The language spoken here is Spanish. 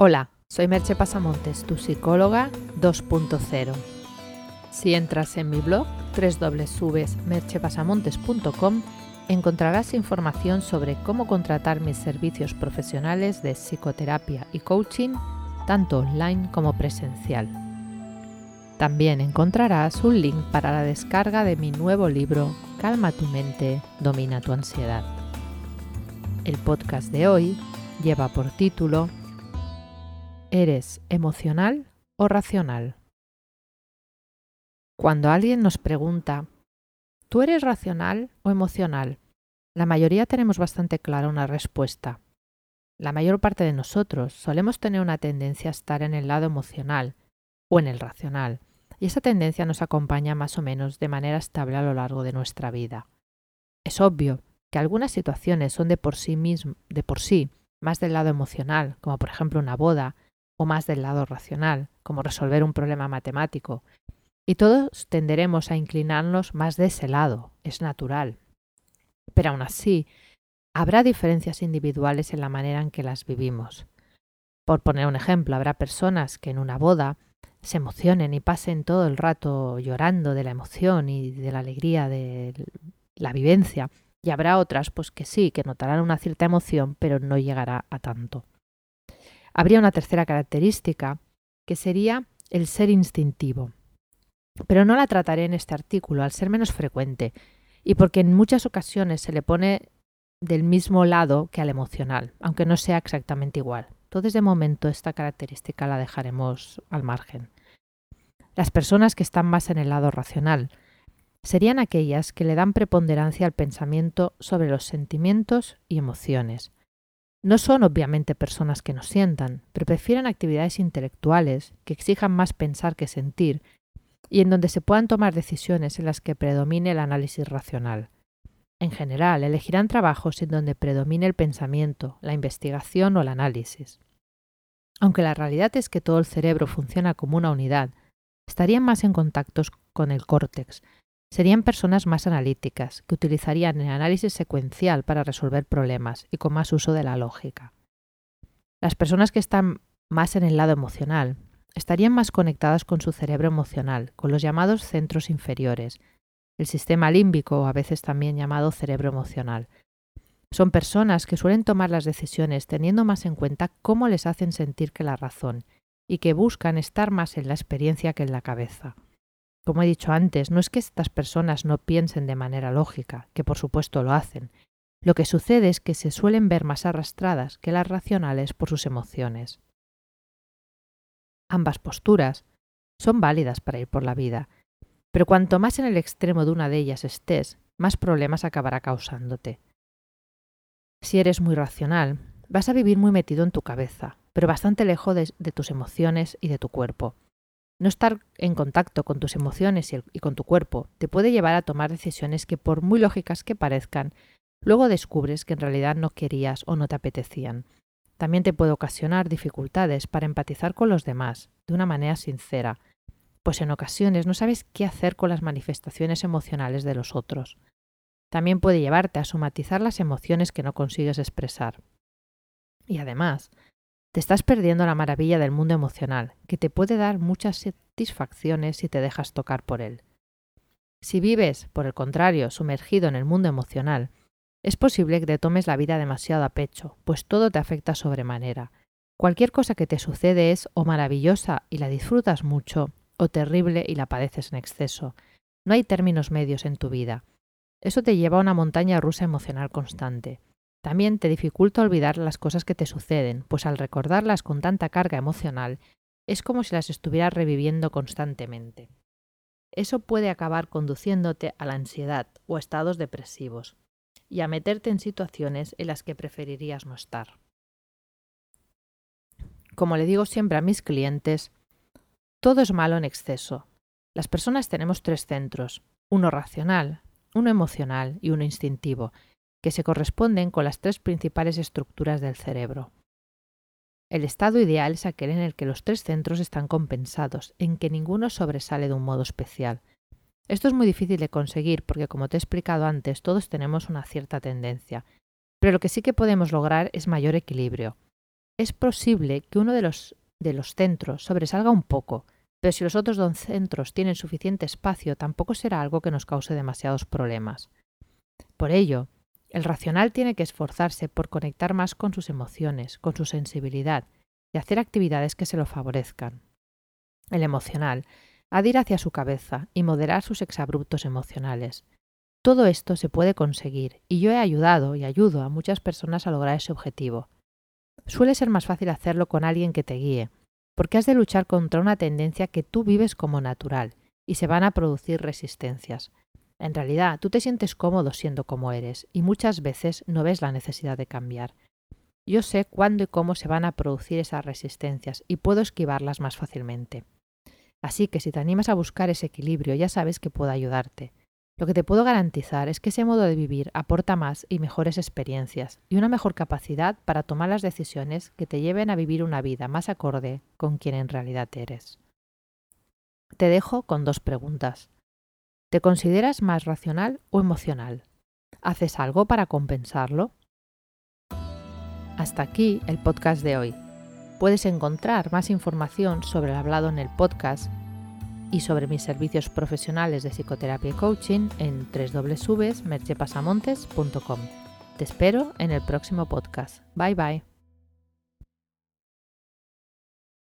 Hola, soy Merche Pasamontes, tu psicóloga 2.0. Si entras en mi blog www.merchepasamontes.com encontrarás información sobre cómo contratar mis servicios profesionales de psicoterapia y coaching, tanto online como presencial. También encontrarás un link para la descarga de mi nuevo libro Calma tu mente, domina tu ansiedad. El podcast de hoy lleva por título ¿Eres emocional o racional? Cuando alguien nos pregunta, ¿tú eres racional o emocional? La mayoría tenemos bastante clara una respuesta. La mayor parte de nosotros solemos tener una tendencia a estar en el lado emocional o en el racional, y esa tendencia nos acompaña más o menos de manera estable a lo largo de nuestra vida. Es obvio que algunas situaciones son de por sí, de por sí más del lado emocional, como por ejemplo una boda, o más del lado racional, como resolver un problema matemático. Y todos tenderemos a inclinarnos más de ese lado, es natural. Pero aún así, habrá diferencias individuales en la manera en que las vivimos. Por poner un ejemplo, habrá personas que en una boda se emocionen y pasen todo el rato llorando de la emoción y de la alegría de la vivencia, y habrá otras pues que sí, que notarán una cierta emoción, pero no llegará a tanto. Habría una tercera característica, que sería el ser instintivo. Pero no la trataré en este artículo, al ser menos frecuente, y porque en muchas ocasiones se le pone del mismo lado que al emocional, aunque no sea exactamente igual. Entonces, de momento, esta característica la dejaremos al margen. Las personas que están más en el lado racional serían aquellas que le dan preponderancia al pensamiento sobre los sentimientos y emociones, no son obviamente personas que no sientan, pero prefieren actividades intelectuales que exijan más pensar que sentir y en donde se puedan tomar decisiones en las que predomine el análisis racional. En general, elegirán trabajos en donde predomine el pensamiento, la investigación o el análisis. Aunque la realidad es que todo el cerebro funciona como una unidad, estarían más en contacto con el córtex, Serían personas más analíticas, que utilizarían el análisis secuencial para resolver problemas y con más uso de la lógica. Las personas que están más en el lado emocional estarían más conectadas con su cerebro emocional, con los llamados centros inferiores, el sistema límbico, a veces también llamado cerebro emocional. Son personas que suelen tomar las decisiones teniendo más en cuenta cómo les hacen sentir que la razón, y que buscan estar más en la experiencia que en la cabeza. Como he dicho antes, no es que estas personas no piensen de manera lógica, que por supuesto lo hacen. Lo que sucede es que se suelen ver más arrastradas que las racionales por sus emociones. Ambas posturas son válidas para ir por la vida, pero cuanto más en el extremo de una de ellas estés, más problemas acabará causándote. Si eres muy racional, vas a vivir muy metido en tu cabeza, pero bastante lejos de, de tus emociones y de tu cuerpo. No estar en contacto con tus emociones y, con tu cuerpo te puede llevar a tomar decisiones que por muy lógicas que parezcan, luego descubres que en realidad no querías o no te apetecían. También te puede ocasionar dificultades para empatizar con los demás de una manera sincera, pues en ocasiones no sabes qué hacer con las manifestaciones emocionales de los otros. También puede llevarte a somatizar las emociones que no consigues expresar. Y además, te estás perdiendo la maravilla del mundo emocional, que te puede dar muchas satisfacciones si te dejas tocar por él. Si vives, por el contrario, sumergido en el mundo emocional, es posible que te tomes la vida demasiado a pecho, pues todo te afecta sobremanera. Cualquier cosa que te sucede es o maravillosa y la disfrutas mucho, o terrible y la padeces en exceso. No hay términos medios en tu vida. Eso te lleva a una montaña rusa emocional constante. También te dificulta olvidar las cosas que te suceden, pues al recordarlas con tanta carga emocional, es como si las estuvieras reviviendo constantemente. Eso puede acabar conduciéndote a la ansiedad o a estados depresivos, y a meterte en situaciones en las que preferirías no estar. Como le digo siempre a mis clientes, todo es malo en exceso. Las personas tenemos tres centros, uno racional, uno emocional y uno instintivo, que se corresponden con las tres principales estructuras del cerebro. El estado ideal es aquel en el que los tres centros están compensados, en que ninguno sobresale de un modo especial. Esto es muy difícil de conseguir porque, como te he explicado antes, todos tenemos una cierta tendencia, pero lo que sí que podemos lograr es mayor equilibrio. es posible que uno de los, de los centros sobresalga un poco, pero si los otros dos centros tienen suficiente espacio, tampoco será algo que nos cause demasiados problemas. Por ello, el racional tiene que esforzarse por conectar más con sus emociones, con su sensibilidad, y hacer actividades que se lo favorezcan. El emocional ha de ir hacia su cabeza y moderar sus exabruptos emocionales. Todo esto se puede conseguir y yo he ayudado y ayudo a muchas personas a lograr ese objetivo. Suele ser más fácil hacerlo con alguien que te guíe, porque has de luchar contra una tendencia que tú vives como natural y se van a producir resistencias. En realidad, tú te sientes cómodo siendo como eres y muchas veces no ves la necesidad de cambiar. Yo sé cuándo y cómo se van a producir esas resistencias y puedo esquivarlas más fácilmente. Así que si te animas a buscar ese equilibrio, ya sabes que puedo ayudarte. Lo que te puedo garantizar es que ese modo de vivir aporta más y mejores experiencias y una mejor capacidad para tomar las decisiones que te lleven a vivir una vida más acorde con quien en realidad eres. Te dejo con dos preguntas. ¿Te consideras más racional o emocional? ¿Haces algo para compensarlo? Hasta aquí el podcast de hoy. Puedes encontrar más información sobre el hablado en el podcast y sobre mis servicios profesionales de psicoterapia y coaching en www.merchepasamontes.com. Te espero en el próximo podcast. Bye bye.